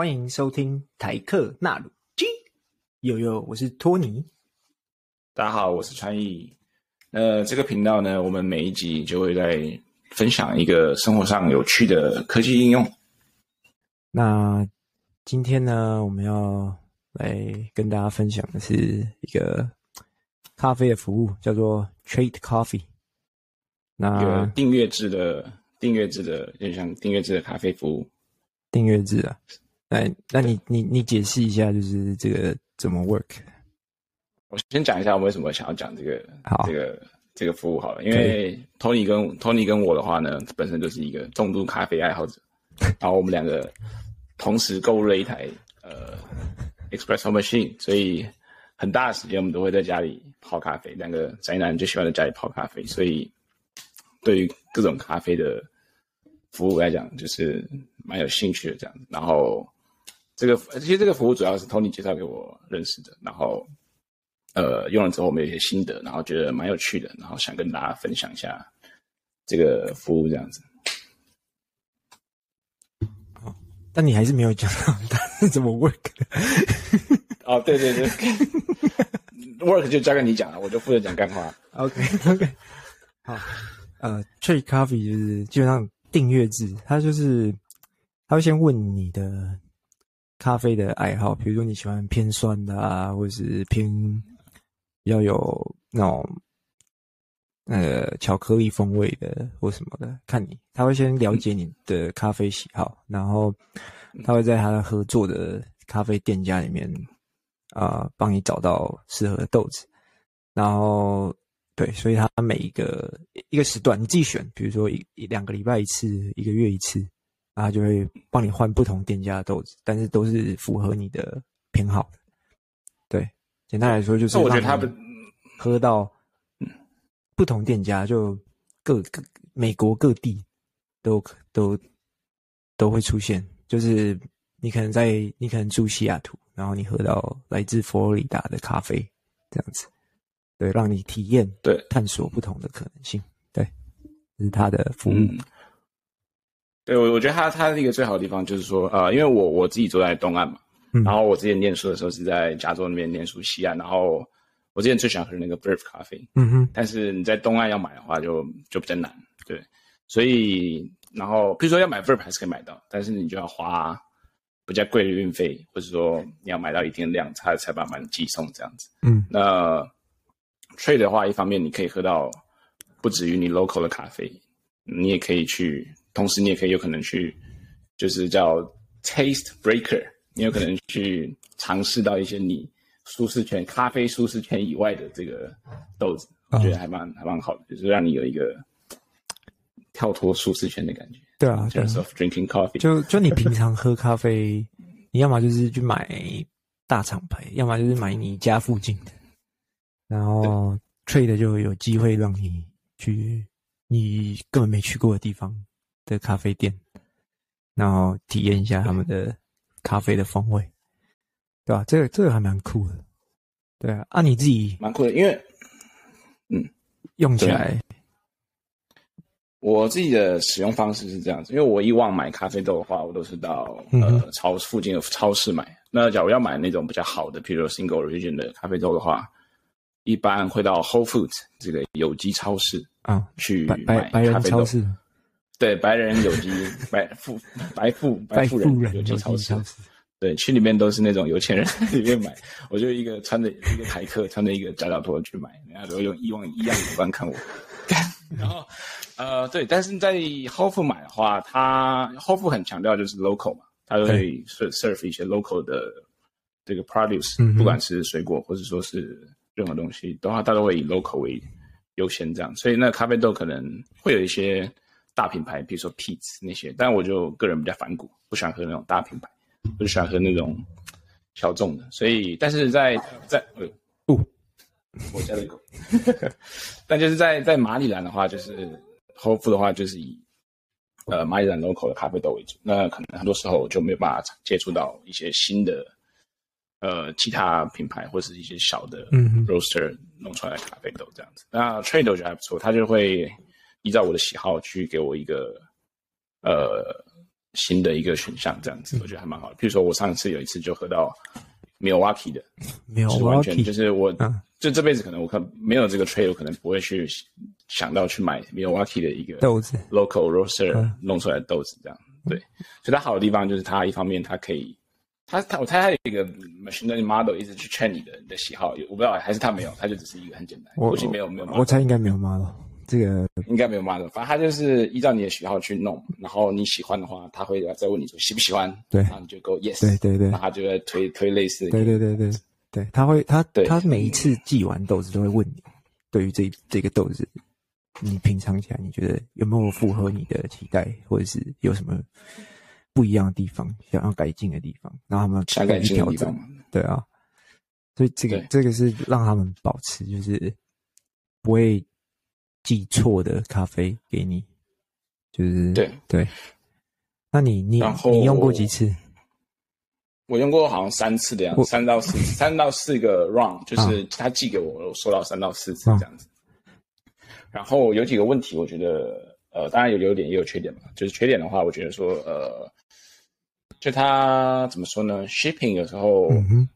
欢迎收听台客纳鲁基，悠悠，我是托尼。大家好，我是川艺。呃，这个频道呢，我们每一集就会在分享一个生活上有趣的科技应用。那今天呢，我们要来跟大家分享的是一个咖啡的服务，叫做 Trade Coffee。那订阅制的订阅制的，有点像订阅制的咖啡服务。订阅制啊？那那你你你解释一下，就是这个怎么 work？我先讲一下我为什么想要讲这个好这个这个服务好了，因为 Tony 跟 Tony 跟我的话呢，本身就是一个重度咖啡爱好者，然后我们两个同时购入了一台呃 Espresso Machine，所以很大的时间我们都会在家里泡咖啡。两个宅男就喜欢在家里泡咖啡，所以对于各种咖啡的服务来讲，就是蛮有兴趣的这样子。然后这个其实这个服务主要是 Tony 介绍给我认识的，然后。呃，用了之后我们有一些心得，然后觉得蛮有趣的，然后想跟大家分享一下这个服务这样子。哦，但你还是没有讲到它是怎么 work 的。哦，对对对，work 就交给你讲了，我就负责讲干话。OK OK，好，呃，Trade Coffee 就是基本上订阅制，它就是他会先问你的咖啡的爱好，比如说你喜欢偏酸的啊，或者是偏。比较有那种呃巧克力风味的或什么的，看你他会先了解你的咖啡喜好，然后他会在他的合作的咖啡店家里面啊帮、你找到适合的豆子，然后对，所以他每一个一个时段你自己选，比如说一一两个礼拜一次，一个月一次，然后就会帮你换不同店家的豆子，但是都是符合你的偏好的，对。简单来说就是，我觉得他们喝到不同店家，就各各美国各地都都都会出现。就是你可能在你可能住西雅图，然后你喝到来自佛罗里达的咖啡，这样子，对，让你体验，对，探索不同的可能性，对，这是他的服务。嗯、对，我我觉得他他一个最好的地方就是说，呃，因为我我自己住在东岸嘛。嗯、然后我之前念书的时候是在加州那边念书西岸，然后我之前最喜欢喝那个 Verve 咖啡，嗯哼，但是你在东岸要买的话就就比较难，对，所以然后比如说要买 Verve 还是可以买到，但是你就要花比较贵的运费，或者说你要买到一定量，才才把满寄送这样子，嗯，那 Trade 的话，一方面你可以喝到不止于你 local 的咖啡，你也可以去，同时你也可以有可能去，就是叫 Taste Breaker。你有可能去尝试到一些你舒适圈、咖啡舒适圈以外的这个豆子，我觉得还蛮还蛮好的，就是让你有一个跳脱舒适圈的感觉。对啊，terms of drinking coffee，就就你平常喝咖啡，你要么就是去买大厂牌，要么就是买你家附近的，然后 Trade 就有机会让你去你根本没去过的地方的咖啡店，然后体验一下他们的。咖啡的风味，对吧？这个这个还蛮酷的，对啊。啊，你自己蛮酷的，因为嗯，用起来，我自己的使用方式是这样子。因为我以往买咖啡豆的话，我都是到呃超附近的超市买。那假如要买那种比较好的，譬如说 Single Origin 的咖啡豆的话，一般会到 Whole Foods 这个有机超市啊去买咖啡豆。对，白人有机白富白富白富人有机超市，对，去里面都是那种有钱人里面买。我就一个穿着一个台客，穿着一个夹脚拖去买，人家都用一望异样的眼光看我。然后，呃，对，但是在 Whole Foods 买的话，他 Whole Foods 很强调就是 local 嘛，他都会 serve 一些 local 的这个 produce，、嗯、不管是水果或者说是任何东西，的话他都会以 local 为优先这样。所以那咖啡豆可能会有一些。大品牌，比如说 Peet's 那些，但我就个人比较反骨，不喜欢喝那种大品牌，我就喜欢喝那种小众的。所以，但是在在呃不，我家的狗，但就是在在马里兰的话，就是 Whole Foods 的话，就是以呃马里兰 local 的咖啡豆为主。那可能很多时候我就没有办法接触到一些新的呃其他品牌或是一些小的 roaster 弄出来的咖啡豆这样子。嗯、那 Trade 我觉得还不错，它就会。依照我的喜好去给我一个，呃，新的一个选项，这样子我觉得还蛮好的。譬如说我上一次有一次就喝到 Milwaukee 的，Milwaukee 就是我就这辈子可能我可没有这个 trade，我可能不会去想到去买 Milwaukee 的一个豆子，local roaster 弄出来的豆子这样。对，所以它好的地方就是它一方面它可以。他他我猜他有一个 machine learning model 一直去 train 你的你的喜好，我不知道还是他没有，他就只是一个很简单，估计没有没有。我猜应该没有 model，这个应该没有 model，反正他就是依照你的喜好去弄，然后你喜欢的话，他会再问你说喜不喜欢，对，然后你就 go yes，对对对，然后他就会推推类似的，对对对对对，他会他他每一次寄完豆子都会问你，对于这这个豆子，你品尝起来你觉得有没有符合你的期待，或者是有什么？不一样的地方，想要改进的地方，然后他们想改进的地方，对啊，所以这个这个是让他们保持就是不会寄错的咖啡给你，就是对对。那你你你用过几次？我用过好像三次的样子，三到四次，三到四个 run，就是他寄给我，我收到三到四次这样子。然后有几个问题，我觉得呃，当然有优点也有缺点嘛。就是缺点的话，我觉得说呃。就他怎么说呢？Shipping 有时候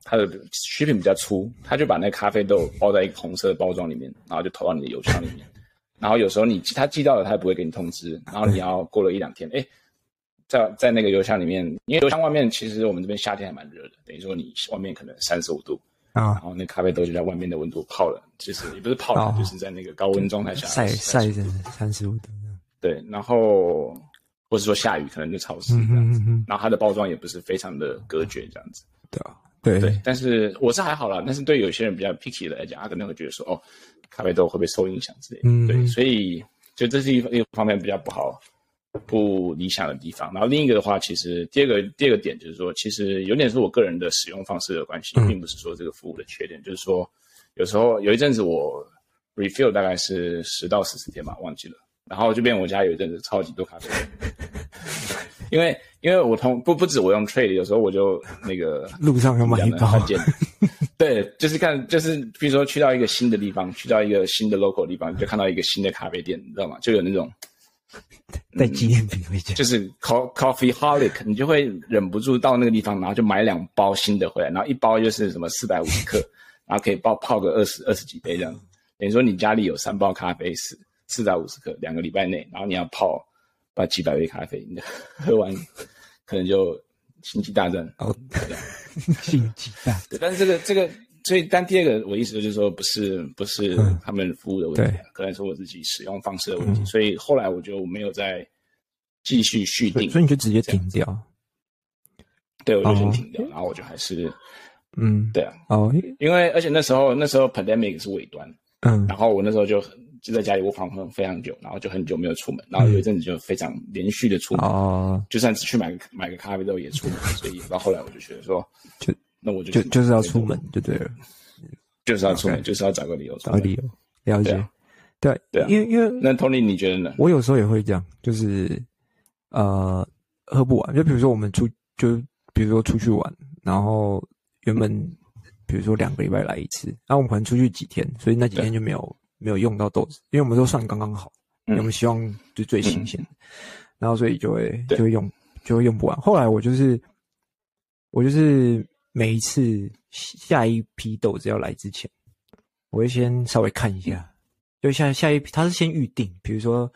他的 Shipping 比较粗，他就把那咖啡豆包在一个红色的包装里面，然后就投到你的邮箱里面。然后有时候你他寄到了，他也不会给你通知。然后你要过了一两天，哎，在在那个邮箱里面，因为邮箱外面其实我们这边夏天还蛮热的，等于说你外面可能三十五度啊，然后那咖啡豆就在外面的温度泡了，其实也不是泡了，就是在那个高温状态下晒晒着三十五度。对，然后。或是说下雨可能就潮湿这样子，然后它的包装也不是非常的隔绝这样子。对啊，对对。但是我是还好啦，但是对有些人比较 picky 的来讲，他可能会觉得说，哦，咖啡豆会不会受影响之类的。嗯，对。所以就这是一一个方面比较不好、不理想的地方。然后另一个的话，其实第二个第二个点就是说，其实有点是我个人的使用方式的关系，并不是说这个服务的缺点。就是说，有时候有一阵子我 refill 大概是十到十四天吧，忘记了。然后这边我家有一阵子超级多咖啡，因为因为我同不不止我用 trade，有时候我就那个 路上要买一包，对，就是看就是比如说去到一个新的地方，去到一个新的 local 地方，就看到一个新的咖啡店，你知道吗？就有那种 带纪念品回家，就是 coffee holic，你就会忍不住到那个地方，然后就买两包新的回来，然后一包就是什么四百五十克，然后可以泡泡个二十二十几杯这样，等于说你家里有三包咖啡是。四百五十克，两个礼拜内，然后你要泡把几百杯咖啡，你喝完可能就星际大战哦，星际 大战。对，但是这个这个，所以但第二个我意思就是说，不是不是他们服务的问题，嗯、可能是我自己使用方式的问题。嗯、所以后来我就没有再继续续订，所以你就直接停掉。对，我就先停掉，哦、然后我就还是嗯，对啊，哦，因为而且那时候那时候 pandemic 是尾端，嗯，然后我那时候就很。就在家里窝房很非常久，然后就很久没有出门，然后有一阵子就非常连续的出门，哦、嗯，就算只去买个买个咖啡豆也出门，所以到后来我就觉得说，就那我就就就是要出门就对了，就是要出门，就是要找个理由，找个理由，了解，对啊，对啊，因为因为那 Tony 你觉得呢？我有时候也会这样，就是呃喝不完，就比如说我们出就比如说出去玩，然后原本比如说两个礼拜来一次，然后我们可能出去几天，所以那几天就没有。没有用到豆子，因为我们都算刚刚好，我们希望就最新鲜，然后所以就会就会用就会用不完。后来我就是我就是每一次下一批豆子要来之前，我会先稍微看一下，就下下一批他是先预定，比如说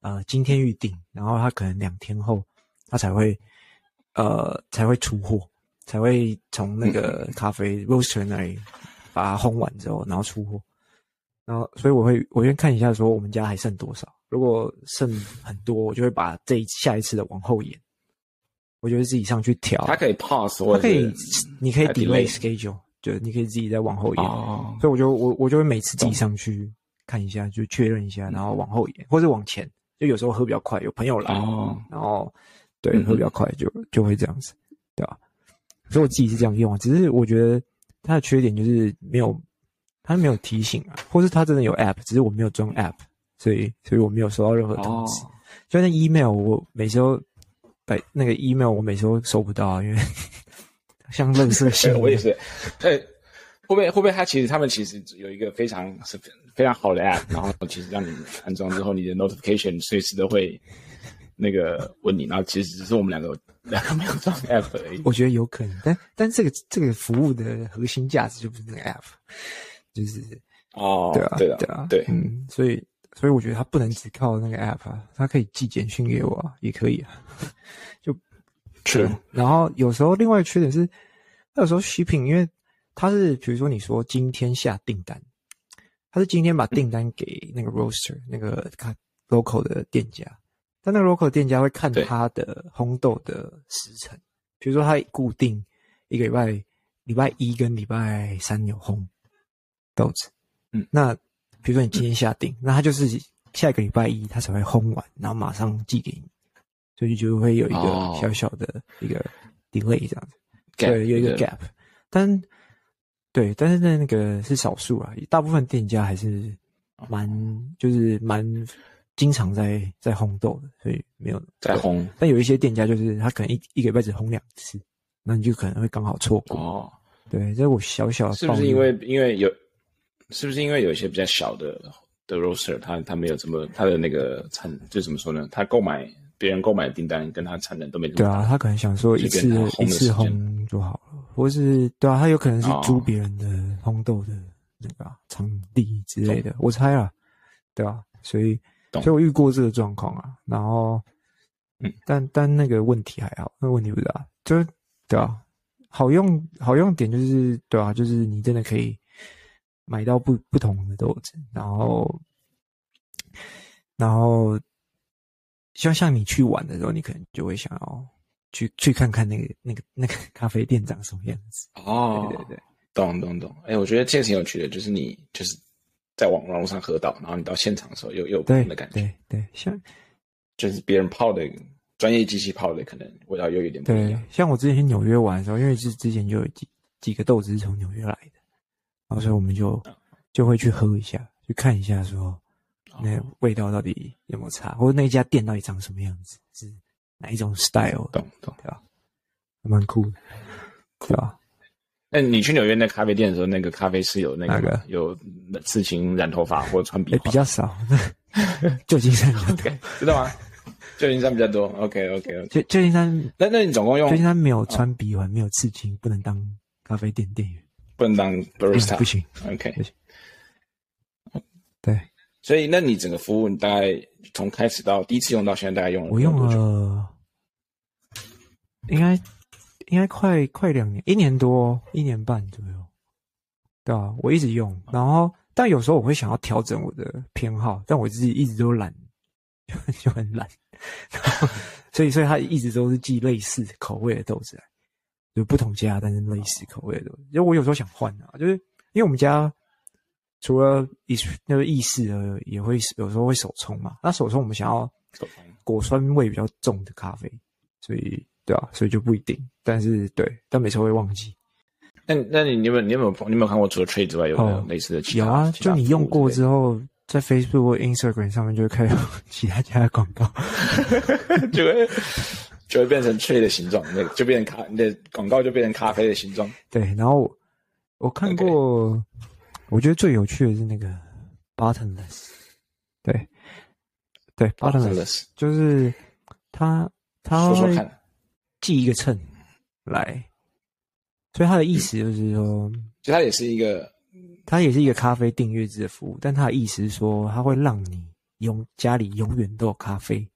呃今天预定，然后他可能两天后他才会呃才会出货，才会从那个咖啡 roaster 那里把它烘完之后，然后出货。然后，所以我会我先看一下，说我们家还剩多少。如果剩很多，我就会把这一下一次的往后延。我就会自己上去调。它可以 pause，它可以，你可以 delay schedule，就你可以自己再往后延。哦。所以我就我我就会每次自己上去看一下，就确认一下，然后往后延，或者往前。就有时候喝比较快，有朋友来，哦。然后对，喝比较快就就会这样子，对吧？所以我自己是这样用啊，只是我觉得它的缺点就是没有。他没有提醒啊，或是他真的有 app，只是我没有装 app，所以所以我没有收到任何通知。就那 email，我每次都把那个 email 我每次都收不到啊，因为 像垃圾信。我也是。对，会不会会不会他其实他们其实有一个非常是非常好的 app，然后其实让你安装之后，你的 notification 随时都会那个问你，然后其实只是我们两个两个没有装 app 而已。我觉得有可能，但但这个这个服务的核心价值就不是那个 app，就是哦，对啊，对啊，对啊，对，嗯，所以所以我觉得他不能只靠那个 app 啊，他可以寄简讯给我啊，也可以啊，就是。然后有时候另外一个缺点是，它有时候 shipping，因为他是比如说你说今天下订单，他是今天把订单给那个 roaster 那个看 local 的店家。但那个 local 店家会看他的烘豆的时辰，比如说他固定一个礼拜，礼拜一跟礼拜三有烘豆子，嗯，那比如说你今天下订，嗯，那他就是下一个礼拜一他才会烘完，然后马上寄给你，所以就会有一个小小的一个 delay 这样子，哦，对，有一个 gap，但对，但是那那个是少数啊，大部分店家还是蛮就是蛮。经常在在烘豆的，所以没有在烘。但有一些店家就是他可能一一个礼拜只烘两次，那你就可能会刚好错过。哦，对，这是我小小的。是不是因为因为有？是不是因为有一些比较小的的 roaster，他他没有这么他的那个产就怎么说呢？他购买别人购买的订单跟他产能都没。对啊，他可能想说一次一次烘就好了，或是对啊，他有可能是租别人的烘豆的那个场地之类的，我猜啊，对啊，所以。所以我遇过这个状况啊，然后，嗯，但但那个问题还好，那个问题不大，就是对啊，好用好用点就是对啊，就是你真的可以买到不不同的豆子，然后，然后像像你去玩的时候，你可能就会想要去去看看那个那个那个咖啡店长什么样子哦，对对对，懂懂懂，哎、欸，我觉得这个挺有趣的，就是你就是。在网网络上喝到，然后你到现场的时候又又有不同的感觉。对对，对，像就是别人泡的专业机器泡的，可能味道又有点不一样。对，像我之前去纽约玩的时候，因为是之前就有几几个豆子是从纽约来的，然后所以我们就就会去喝一下，去看一下说那味道到底有没有差，或者那家店到底长什么样子，是哪一种 style，懂懂对吧？还蛮酷的，对吧？那你去纽约那咖啡店的时候，那个咖啡师有那个，个有刺青、染头发或者穿笔、欸？比较少，旧金山比较多，知道吗？旧金山比较多。OK OK OK。旧旧金山，那那你总共用？旧金山没有穿鼻环、哦，没有刺青，不能当咖啡店店员，不能当 barista，不行。OK，不行。对，所以那你整个服务，你大概从开始到第一次用到现在，大概用了？我用了，应该。应该快快两年，一年多，一年半左右，对啊，我一直用，然后但有时候我会想要调整我的偏好，但我自己一直都懒，就 就很懒，然 后所以所以他一直都是寄类似口味的豆子来，就不同家但是类似口味的，因为我有时候想换啊，就是因为我们家除了意那个意式的，也会有时候会手冲嘛，那手冲我们想要果酸味比较重的咖啡，所以。对啊，所以就不一定，但是对，但每次会忘记。那那你你有没有你有没有你有没有看过除了 Trade 之外有没有类似的其他？有啊，就你用过之后，在 Facebook 或 Instagram 上面就会看到 其他家的广告，就会就会变成 Trade 的形状，那就变成咖，你的广告就变成咖啡的形状。对，然后我，我看过，okay. 我觉得最有趣的是那个 Bottomless，对，对 Bottomless，就是他他会。说说看寄一个秤来，所以他的意思就是说，其实他也是一个，他也是一个咖啡订阅制的服务，但他的意思是说，他会让你永家里永远都有咖啡，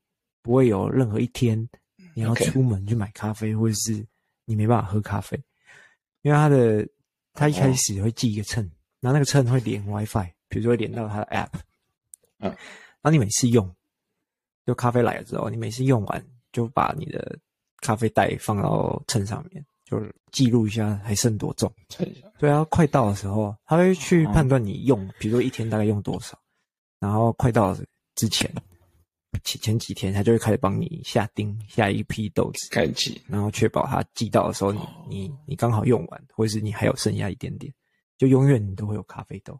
不会有任何一天你要出门去买咖啡，或者是你没办法喝咖啡，因为他的他一开始会寄一个秤，然后那个秤会连 WiFi，比如说连到他的 App，嗯，然后你每次用，就咖啡来了之后，你每次用完就把你的。咖啡袋放到秤上面，就是记录一下还剩多重。对啊，快到的时候，他会去判断你用，比如说一天大概用多少，然后快到之前，前前几天他就会开始帮你下订下一批豆子，开机，然后确保他寄到的时候你你你刚好用完，或者是你还有剩下一点点，就永远你都会有咖啡豆。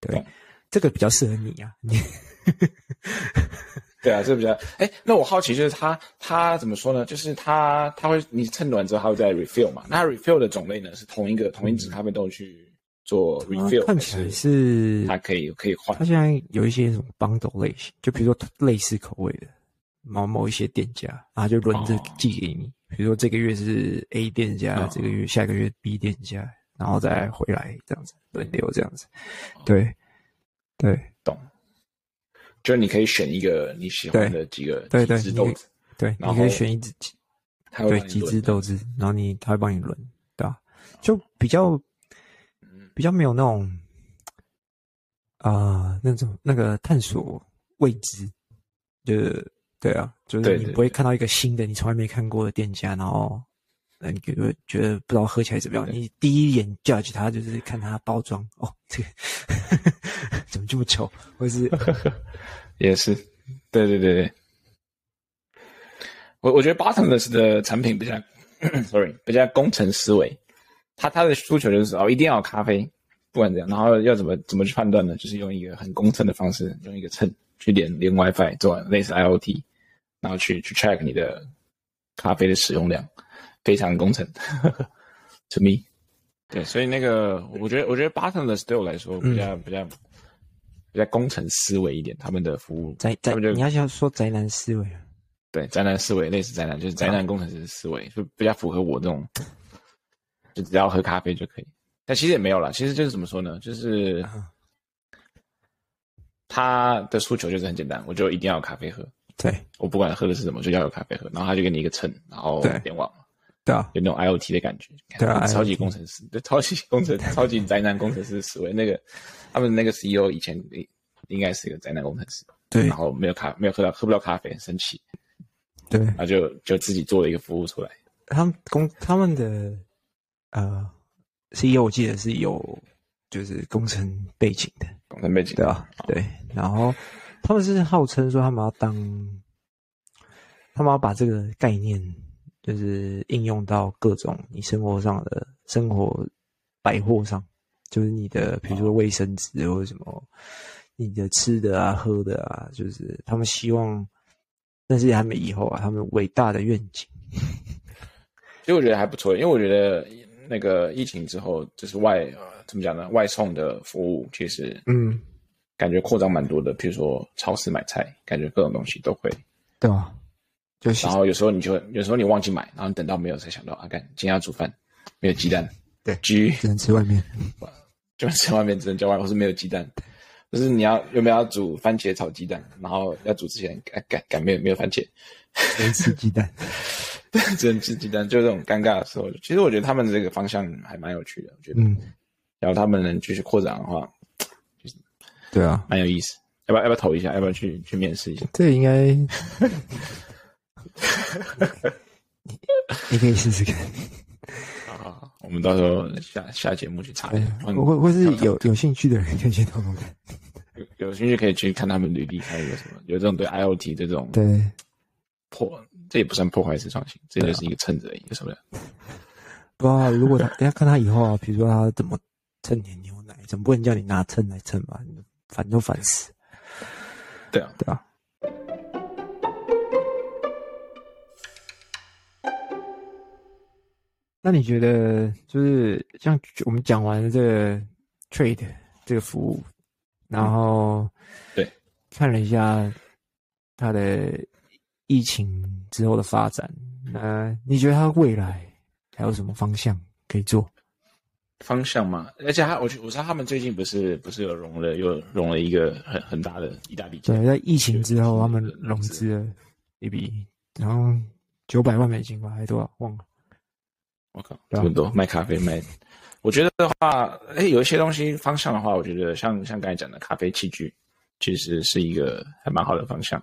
对，这个比较适合你啊，你。对啊，这比较哎，那我好奇就是他他怎么说呢？就是他他会你称暖之后，他会再 refill 嘛？那 refill 的种类呢，是同一个同一支咖啡豆去做 refill，、啊、看起来是它可以可以换。它现在有一些什么 bundle 类型，就比如说类似口味的，某某一些店家，然后就轮着寄给你。比如说这个月是 A 店家，这个月下个月 B 店家，然后再回来这样子轮流这样子。对，对，懂。就是你可以选一个你喜欢的几个对对豆子，对，你可以选一只几，对几只豆子，然后你他会帮你轮，对吧？就比较比较没有那种啊那种那个探索未知，就是。对啊，就是你不会看到一个新的你从来没看过的店家，然后那，你觉得觉得不知道喝起来怎么样？你第一眼 judge 它就是看它包装，哦，这个 怎么这么丑？或是 也是，对对对对。我我觉得 Bottomless 的产品比较，sorry，比较工程思维。他他的诉求就是哦，一定要有咖啡，不管怎样，然后要怎么怎么去判断呢？就是用一个很工程的方式，用一个秤去连连 WiFi，做类似 IoT。然后去去 check 你的咖啡的使用量，非常工程，to me。对，所以那个我觉得我觉得 Bottomless 对我来说比较、嗯、比较比较工程思维一点，他们的服务宅宅，你要想说宅男思维，对，宅男思维类似宅男，就是宅男工程师思维，就比较符合我这种，就只要喝咖啡就可以。但其实也没有了，其实就是怎么说呢，就是他的诉求就是很简单，我就一定要有咖啡喝。对，我不管喝的是什么，就要有咖啡喝，然后他就给你一个秤，然后联网，对啊，有那种 IoT 的感觉，对啊，超级工程师，对，超级工程，超级宅男工程师思维。那个他们那个 CEO 以前应该是一个宅男工程师，对，然后没有咖，没有喝到，喝不到咖啡，很生气，对，然后就就自己做了一个服务出来。他们工他们的呃 CEO 我记得是有就是工程背景的，工程背景对啊，对，然后。他们是号称说他们要当，他们要把这个概念就是应用到各种你生活上的生活百货上，就是你的比如说卫生纸或者什么，你的吃的啊喝的啊，就是他们希望，但是他们以后啊，他们伟大的愿景，其实我觉得还不错，因为我觉得那个疫情之后，就是外呃怎么讲呢，外送的服务其实嗯。感觉扩张蛮多的，比如说超市买菜，感觉各种东西都会，对啊，就是。然后有时候你就有时候你忘记买，然后你等到没有才想到啊，干今天要煮饭，没有鸡蛋，对，鸡只能吃外面，就吃外面只能叫外卖，或是没有鸡蛋，就是你要有没有要煮番茄炒鸡蛋，然后要煮之前改改改没有没有番茄，只能吃鸡蛋，只能吃鸡蛋，就这种尴尬的时候，其实我觉得他们的这个方向还蛮有趣的，我觉得，嗯，然后他们能继续扩展的话。就是对啊，蛮有意思，要不要要不要投一下？要不要去去面试一下？这应该，你可以试试看。啊，我们到时候下下节目去查一下。我会会是有有兴趣的人可以去投投看。有有兴趣可以去看他们履历，还有什么？有这种对 IoT 这种对破，这也不算破坏式创新，这就是一个秤子而已，什么的。不知道如果他等下看他以后啊，比如说他怎么称你牛奶，怎么不能叫你拿秤来称吧？烦都烦死，对啊，对啊。那你觉得，就是像我们讲完了这个 trade 这个服务，然后对看了一下它的疫情之后的发展，那你觉得它未来还有什么方向可以做？方向嘛，而且他，我我知道他们最近不是不是有融了，又融了一个很很大的一大笔钱。对，在疫情之后，他们融资了一笔，然后九百万美金吧，还多少？忘了。我靠，这么多卖咖啡卖，我觉得的话，哎，有一些东西方向的话，我觉得像像刚才讲的咖啡器具，其实是一个还蛮好的方向。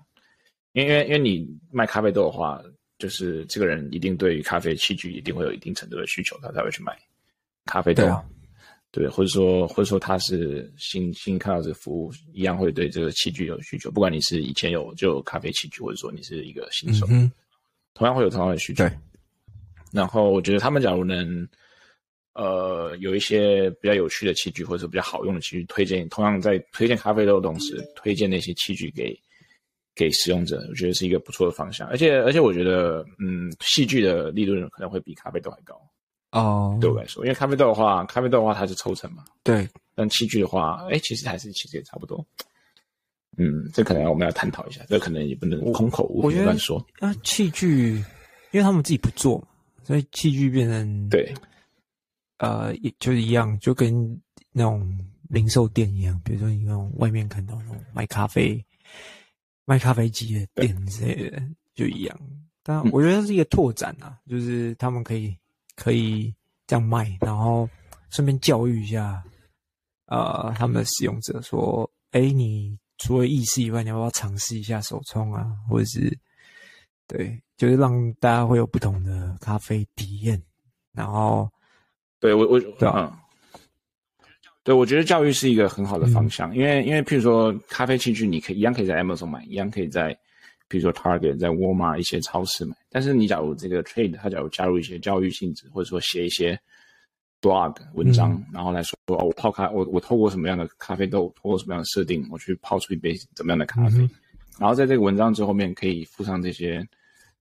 因为因为因为你卖咖啡豆的话，就是这个人一定对于咖啡器具一定会有一定程度的需求，他才会去买。咖啡豆，对，啊、对，或者说或者说他是新新看到这个服务，一样会对这个器具有需求。不管你是以前有就有咖啡器具，或者说你是一个新手，嗯、同样会有同样的需求。对。然后我觉得他们假如能，呃，有一些比较有趣的器具，或者说比较好用的器具，推荐同样在推荐咖啡豆的同时，推荐那些器具给给使用者，我觉得是一个不错的方向。而且而且我觉得，嗯，器具的利润可能会比咖啡豆还高。哦，oh, 对我来说，因为咖啡豆的话，咖啡豆的话它是抽成嘛。对，但器具的话，哎，其实还是其实也差不多。嗯，这可能我们要探讨一下，这可能也不能空口无凭乱说。啊，器具，因为他们自己不做，所以器具变成对，呃，也就是一样，就跟那种零售店一样，比如说你那种外面看到那种卖咖啡、卖咖啡机的店之类的，就一样。但我觉得是一个拓展啊，嗯、就是他们可以可以这样卖，然后顺便教育一下，呃，他们的使用者说，哎，你。除了意式以外，你要不要尝试一下手冲啊？或者是，对，就是让大家会有不同的咖啡体验。然后，对我我对啊，嗯，对，我觉得教育是一个很好的方向，嗯、因为因为譬如说咖啡器具，你可以一样可以在 Amazon 买，一样可以在，比如说 Target、在 Walmart 一些超市买。但是你假如这个 Trade，它假如加入一些教育性质，或者说写一些。blog 文章，嗯、然后来说哦，我泡咖，我我透过什么样的咖啡豆，透过什么样的设定，我去泡出一杯怎么样的咖啡，嗯、然后在这个文章最后面可以附上这些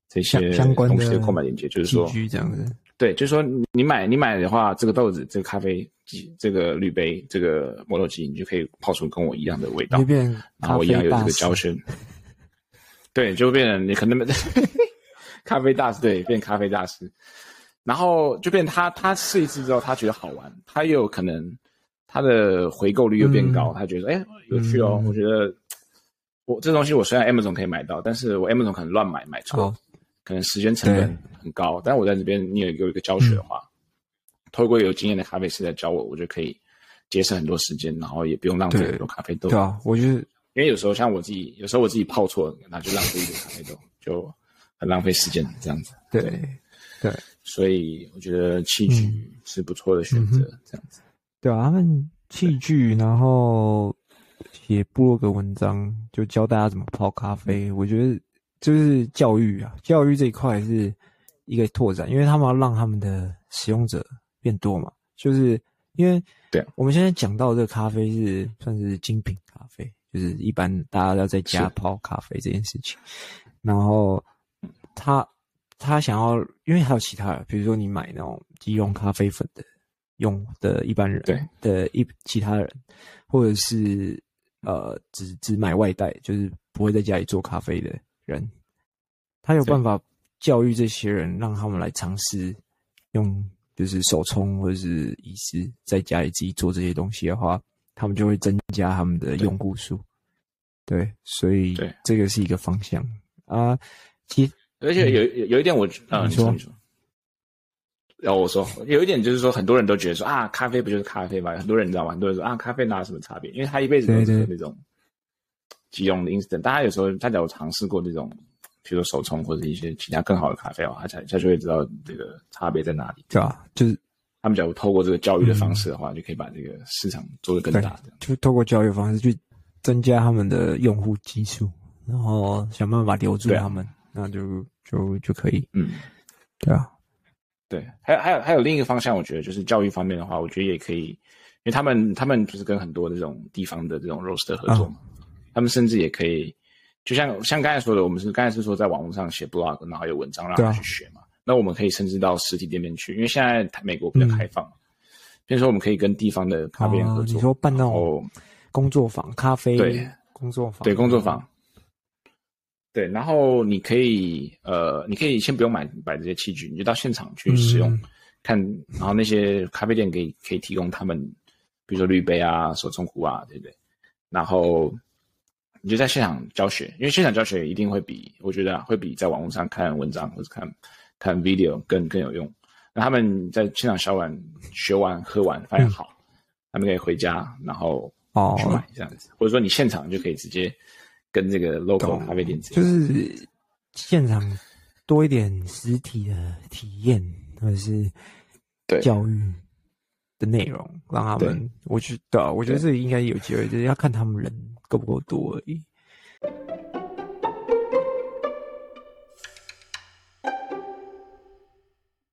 这些相关东西的购买链接，就是说这样子，对，就是说你买你买的话，这个豆子、这个咖啡机、这个滤杯、这个磨豆机，你就可以泡出跟我一样的味道，然后我一样有这个教学，对，就变成你可能 咖啡大师，对，变咖啡大师。然后就变他，他试一次之后，他觉得好玩，他又有可能他的回购率又变高，嗯、他觉得哎有趣哦。嗯、我觉得我这东西我虽然 Amazon 可以买到，但是我 Amazon 可能乱买买错，哦、可能时间成本很高。但是我在这边你有一个一个教学的话，嗯、透过有经验的咖啡师来教我，我就可以节省很多时间，然后也不用浪费很多咖啡豆。对啊，我觉得因为有时候像我自己，有时候我自己泡错了，那就浪费一个咖啡豆，就很浪费时间这样子。对对。所以我觉得器具是不错的选择，嗯、这样子。对啊，他们器具，然后写部落格文章，就教大家怎么泡咖啡。我觉得就是教育啊，教育这一块是一个拓展，因为他们要让他们的使用者变多嘛。就是因为对我们现在讲到这个咖啡是算是精品咖啡，就是一般大家要在家泡咖啡这件事情，然后他。他想要，因为还有其他的，比如说你买那种即用咖啡粉的用的一般人，对的一其他人，或者是呃只只买外带，就是不会在家里做咖啡的人，他有办法教育这些人，让他们来尝试用就是手冲或者是意式，在家里自己做这些东西的话，他们就会增加他们的用户数。对，对，所以这个是一个方向啊，其。而且有有有一点我，我啊，你说你说，然后我说有一点就是说，很多人都觉得说啊，咖啡不就是咖啡吗？很多人你知道吗？很多人说啊，咖啡哪有什么差别？因为他一辈子都是那种即溶的 instant。大家有时候大家有尝试过这种，比如说手冲或者一些其他更好的咖啡哦，他才他就会知道这个差别在哪里，对吧？就是他们假如透过这个教育的方式的话，就可以把这个市场做得更大。就透过教育方式去增加他们的用户基数，然后想办法留住他们。那就就就可以，嗯，对啊，对，还有还有还有另一个方向，我觉得就是教育方面的话，我觉得也可以，因为他们他们就是跟很多这种地方的这种 roaster 合作他们甚至也可以，就像像刚才说的，我们是刚才是说在网络上写 blog，然后有文章让他去学嘛，啊、那我们可以甚至到实体店面去，因为现在美国比较开放，比如、嗯、说我们可以跟地方的咖啡店合作，哦、你说办那种工作坊咖啡对工作坊对工作坊。对，然后你可以，呃，你可以先不用买买这些器具，你就到现场去使用，嗯、看，然后那些咖啡店可以可以提供他们，比如说滤杯啊、手冲壶啊，对不对？然后你就在现场教学，因为现场教学一定会比我觉得、啊、会比在网络上看文章或者看看 video 更更有用。那他们在现场学完、学完、喝完发现好，嗯、他们可以回家，然后哦去买这样子，哦、或者说你现场就可以直接。跟这个 local 咖啡店就是现场多一点实体的体验，或者是教育的内容，让他们，我觉得，我觉得这应该有机会，就是要看他们人够不够多而已。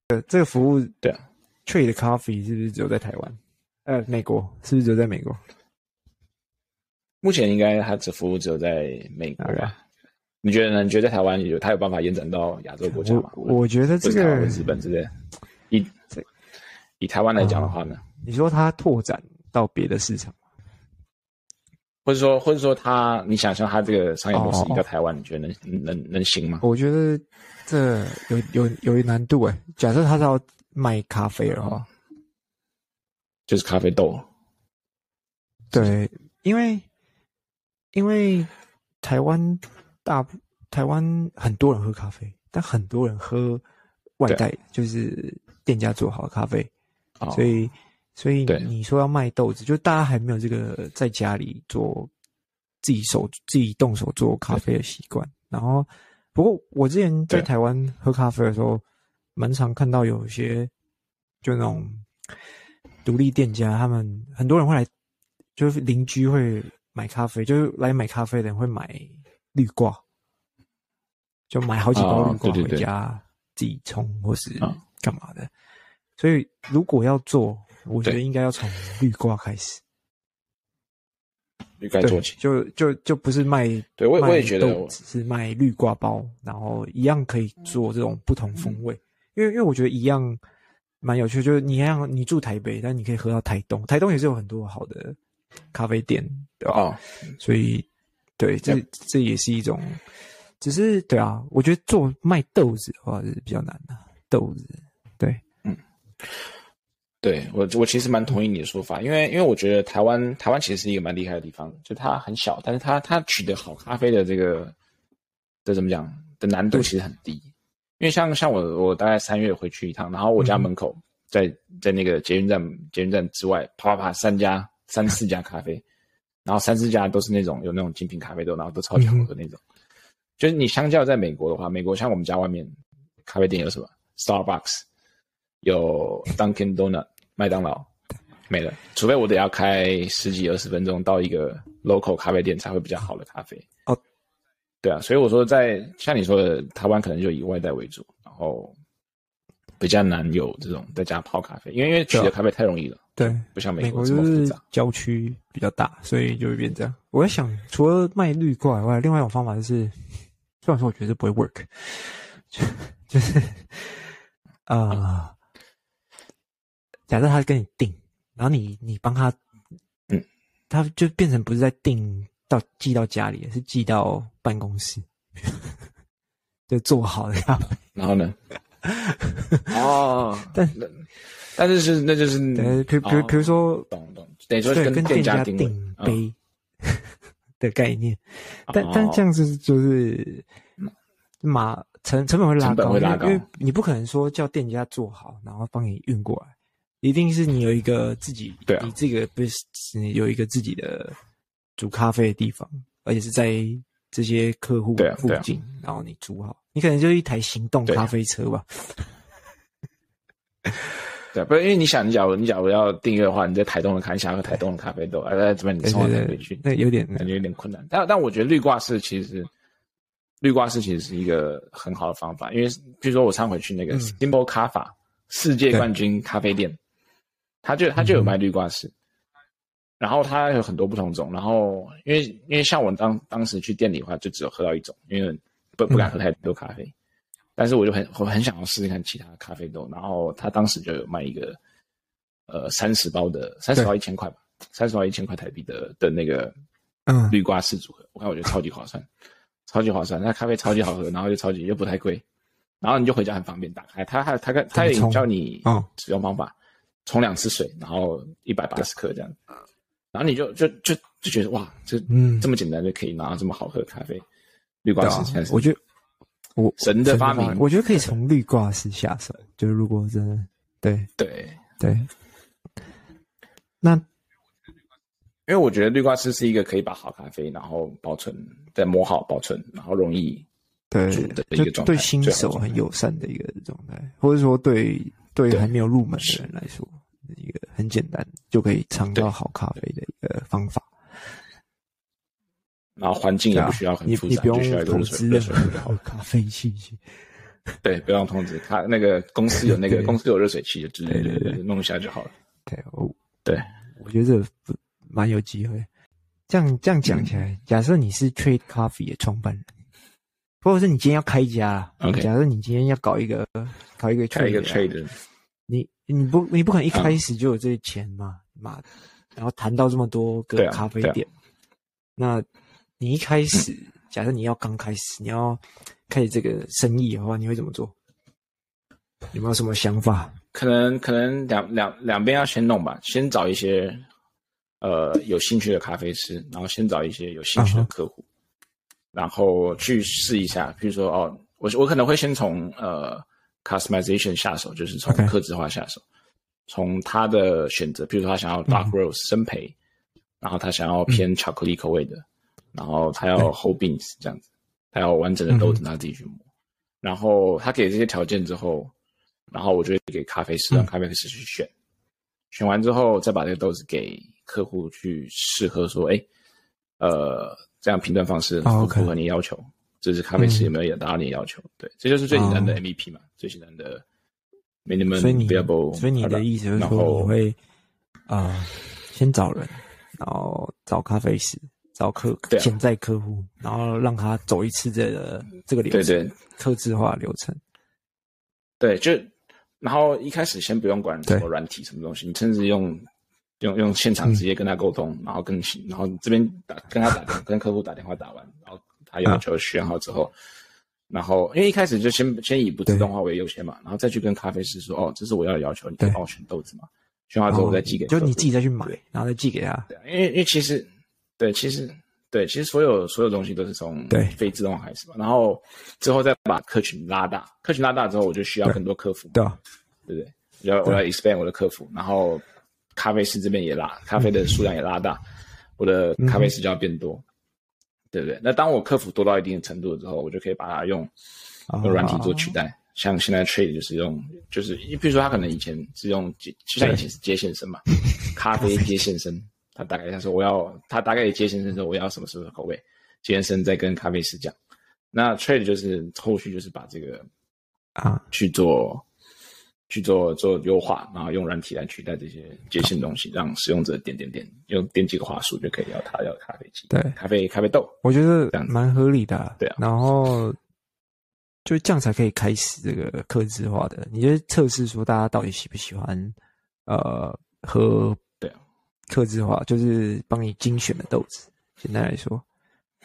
呃，这个服务对啊，Trade Coffee 是不是只有在台湾？呃，美国是不是只有在美国？目前应该它只服务只有在美国吧？你觉得呢？你觉得在台湾有它有办法延展到亚洲国家吗？我我觉得这个日本之类，以以台湾来讲的话呢？你说它拓展到别的市场？或者说或者说他，你想象他这个商业模式移到台湾，哦、你觉得能能能行吗？我觉得这有有有一难度诶。假设他是要卖咖啡的话，就是咖啡豆。对，因为因为台湾大台湾很多人喝咖啡，但很多人喝外带，就是店家做好的咖啡，哦、所以。所以你说要卖豆子，就大家还没有这个在家里做自己手自己动手做咖啡的习惯。然后，不过我之前在台湾喝咖啡的时候，蛮常看到有一些就那种独立店家，他们很多人会来，就是邻居会买咖啡，就是来买咖啡的人会买绿挂，就买好几包绿挂回家自己冲或是干嘛的。所以如果要做，我觉得应该要从绿挂开始，绿挂。做起，就就就不是卖，对我我也觉得，只是卖绿挂包，然后一样可以做这种不同风味，嗯、因为因为我觉得一样蛮有趣，就是你一样你住台北，但你可以喝到台东，台东也是有很多好的咖啡店，对吧？哦、所以对，这、嗯、这也是一种，只是对啊，我觉得做卖豆子的话是比较难的，豆子，对，我，我其实蛮同意你的说法，因为因为我觉得台湾台湾其实是一个蛮厉害的地方，就它很小，但是它它取得好咖啡的这个的怎么讲的难度其实很低，因为像像我我大概三月回去一趟，然后我家门口在、嗯、在那个捷运站捷运站之外啪啪啪三家三四家咖啡，然后三四家都是那种有那种精品咖啡豆，然后都超级好喝那种，嗯、就是你相较在美国的话，美国像我们家外面咖啡店有什么？Starbucks，有 Dunkin' Donut。麦当劳没了，除非我得要开十几二十分钟到一个 local 咖啡店才会比较好的咖啡。哦，对啊，所以我说在像你说的，台湾可能就以外带为主，然后比较难有这种在家泡咖啡，因为因为取得咖啡太容易了。对，不像美国这么复杂。郊区比较大，所以就会变这样。我在想，除了卖滤挂以外，另外一种方法就是，虽然说我觉得不会 work，就就是啊。呃假设他跟你订，然后你你帮他，嗯，他就变成不是在订到寄到家里，是寄到办公室，就做好的咖啡。然后呢？哦，但但是是那就是，比比如比如说，懂懂，等于说跟店家订杯 的概念，但但这样子就是马成成本会拉高，因为你不可能说叫店家做好，然后帮你运过来。一定是你有一个自己，对啊，你这个不是你有一个自己的煮咖啡的地方，而且是在这些客户附近，然后你煮好，你可能就一台行动咖啡车吧。对，不是因为你想，你假如你假如要订阅的话，你在台东的看一下喝台东的咖啡豆，而在这边你送回去，那有点感觉有点困难。但但我觉得绿挂式其实，绿挂式其实是一个很好的方法，因为比如说我上回去那个 Simple Kaffa 世界冠军咖啡店。他就他就有卖绿挂式，嗯、然后他有很多不同种，然后因为因为像我当当时去店里的话，就只有喝到一种，因为不不敢喝太多咖啡，嗯、但是我就很我很想要试试看其他咖啡豆，然后他当时就有卖一个，呃三十包的三十包一千块吧，三十对包一千块台币的的那个嗯。绿挂式组合，我看我觉得超级划算，超级划算，那咖啡超级好喝，然后又超级又不太贵，然后你就回家很方便打开，他还他他他也教你使用方法。冲两次水，然后一百八十克这样，然后你就就就就觉得哇，这嗯这么简单就可以拿到这么好喝的咖啡。绿挂式我觉得我神的发明，我觉得可以从绿挂式下手。就是如果真的对对对，那因为我觉得绿挂式是一个可以把好咖啡然后保存再磨好保存，然后容易对的一个状态，对新手很友善的一个状态，或者说对。对于还没有入门的人来说，一个很简单就可以尝到好咖啡的一个方法。然后环境也不需要很复杂，你不用投资任何的好咖啡器器。对，不用通知他那个公司有那个公司有热水器，就直接弄一下就好了。对，我对，我觉得这不蛮有机会。这样这样讲起来，假设你是 Trade Coffee 的创办人。或者是你今天要开一家，Okay. 假设你今天要搞一个搞一个 trade，你你不你不可能一开始就有这些钱嘛嘛，嗯、然后谈到这么多个咖啡店，那你一开始，假设你要刚开始，你要开始这个生意的话，你会怎么做？有没有什么想法？可能可能两两两边要先弄吧，先找一些呃有兴趣的咖啡师，然后先找一些有兴趣的客户，uh huh. 然后去试一下。比如说哦，我我可能会先从呃 customization 下手，就是从刻制化下手，从.他的选择，比如说他想要 dark roast 深焙，然后他想要偏巧克力口味的，嗯、然后他要 whole beans 这样子，他要完整的豆子，他自己去磨。嗯、然后他给这些条件之后。然后我就会给咖啡师，让咖啡师去选，嗯、选完之后再把这个豆子给客户去试喝，说，哎，呃，这样评断方式符不符合你要求？这、是咖啡师有没有也达到你的要求？嗯、对，这就是最简单的 MVP 嘛，哦、最简单的 minimum viable。所以你的意思就是说，后你会啊、呃，先找人，然后找咖啡师，找客潜在客户，然后让他走一次这个这个流程，对对，客制化流程。对，就。然后一开始先不用管什么软体什么东西，你甚至用用用现场直接跟他沟通，嗯、然后跟然后这边打跟他打电跟客户打电话打完，然后他要求选好之后，啊、然后因为一开始就先先以不自动化为优先嘛，然后再去跟咖啡师说，哦，这是我要的要求，你再帮我选豆子嘛，选好之后我再寄给，就你自己再去买，然后再寄给他。对，因为因为其实对，其实对，其实所有所有东西都是从对非自动化开始嘛，然后之后再把客群拉大，客群拉大之后，我就需要更多客服。对。对对不对？要我要 expand 我的客服，然后咖啡师这边也拉，咖啡的数量也拉大，我的咖啡师就要变多，对不对？那当我客服多到一定的程度之后，我就可以把它用用软体做取代。像现在 Trade 就是用，就是比如说他可能以前是用接，就像以前是接线生嘛，咖啡接线生，他大概他说我要，他大概接线生说我要什么什么口味，接线生再跟咖啡师讲。那 Trade 就是后续就是把这个啊去做。去做做优化，然后用软体来取代这些接线东西，让使用者点点点用点几个话术就可以要他要咖啡机，对，咖啡咖啡豆，我觉得蛮合理的啊，对啊。然后就这样才可以开始这个客制化的，你就测试说大家到底喜不喜欢，呃，喝对啊，客制化就是帮你精选的豆子。简单来说，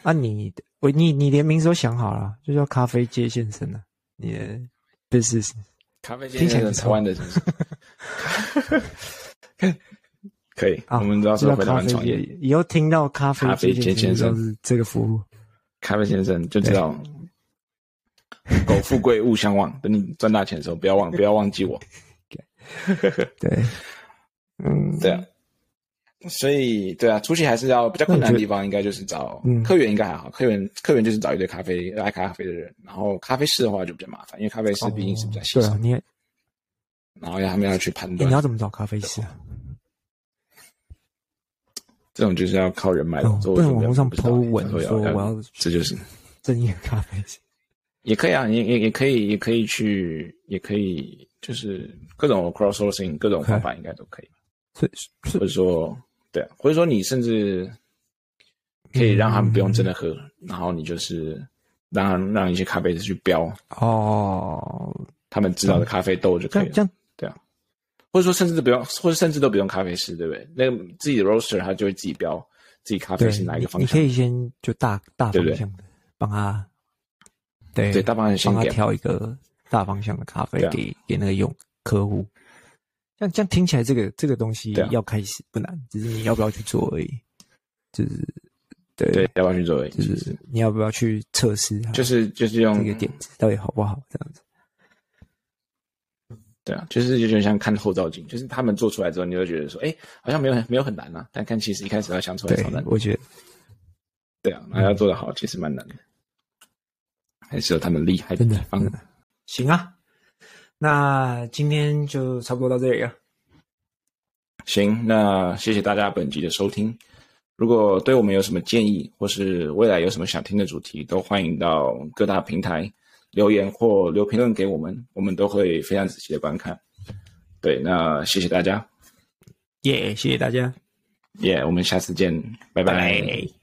啊你，你我你你连名字都想好了，就叫咖啡接线生了，你的 business。咖啡先生，台湾的城市，可以，我们都要是回台湾创业。以后听到咖啡先先生是这个服务，咖啡先生就知道，苟富贵勿相忘。等你赚大钱的时候，不要忘，不要忘记我。对，嗯，对啊。所以，对啊，出去还是要比较困难的地方，应该就是找客源，应该还好。客源，客源就是找一堆咖啡爱咖啡的人，然后咖啡师的话就比较麻烦，因为咖啡师毕竟是比较细心。对啊，你然后要他们要去判断。你要怎么找咖啡师啊？这种就是要靠人脉的。不能网络上 po 文说我要，这就是正业咖啡师。也可以啊，也也也可以，也可以去，也可以，就是各种 cross sourcing，各种方法应该都可以。所以，或者说。对啊，或者说你甚至可以让他们不用真的喝，嗯、然后你就是让让一些咖啡师去标哦，他们知道的咖啡豆就可以了。这样对啊，或者说甚至都不用，或者甚至都不用咖啡师，对不对？那个自己的 roaster 他就会自己标自己咖啡是哪一个方向。你可以先就大大方向的帮他，对对，大方向先帮他挑一个大方向的咖啡给、啊、给那个用客户。像这样听起来，这个这个东西要开始不难，只是你要不要去做而已。就是对对，要不要去做而已。就是你要不要去测试？就是就是用这个点子到底好不好？这样子。对啊，就是就就像看后照镜，就是他们做出来之后，你就觉得说，哎，好像没有很没有很难啊。但看其实一开始要想出来超难。我觉得，对啊，那要做得好，其实蛮难的。还是有他们厉害的地方。行啊。那今天就差不多到这里了。行，那谢谢大家本集的收听。如果对我们有什么建议，或是未来有什么想听的主题，都欢迎到各大平台留言或留评论给我们，我们都会非常仔细的观看。对，那谢谢大家。耶，yeah, 谢谢大家。耶，yeah, 我们下次见，拜拜。拜拜。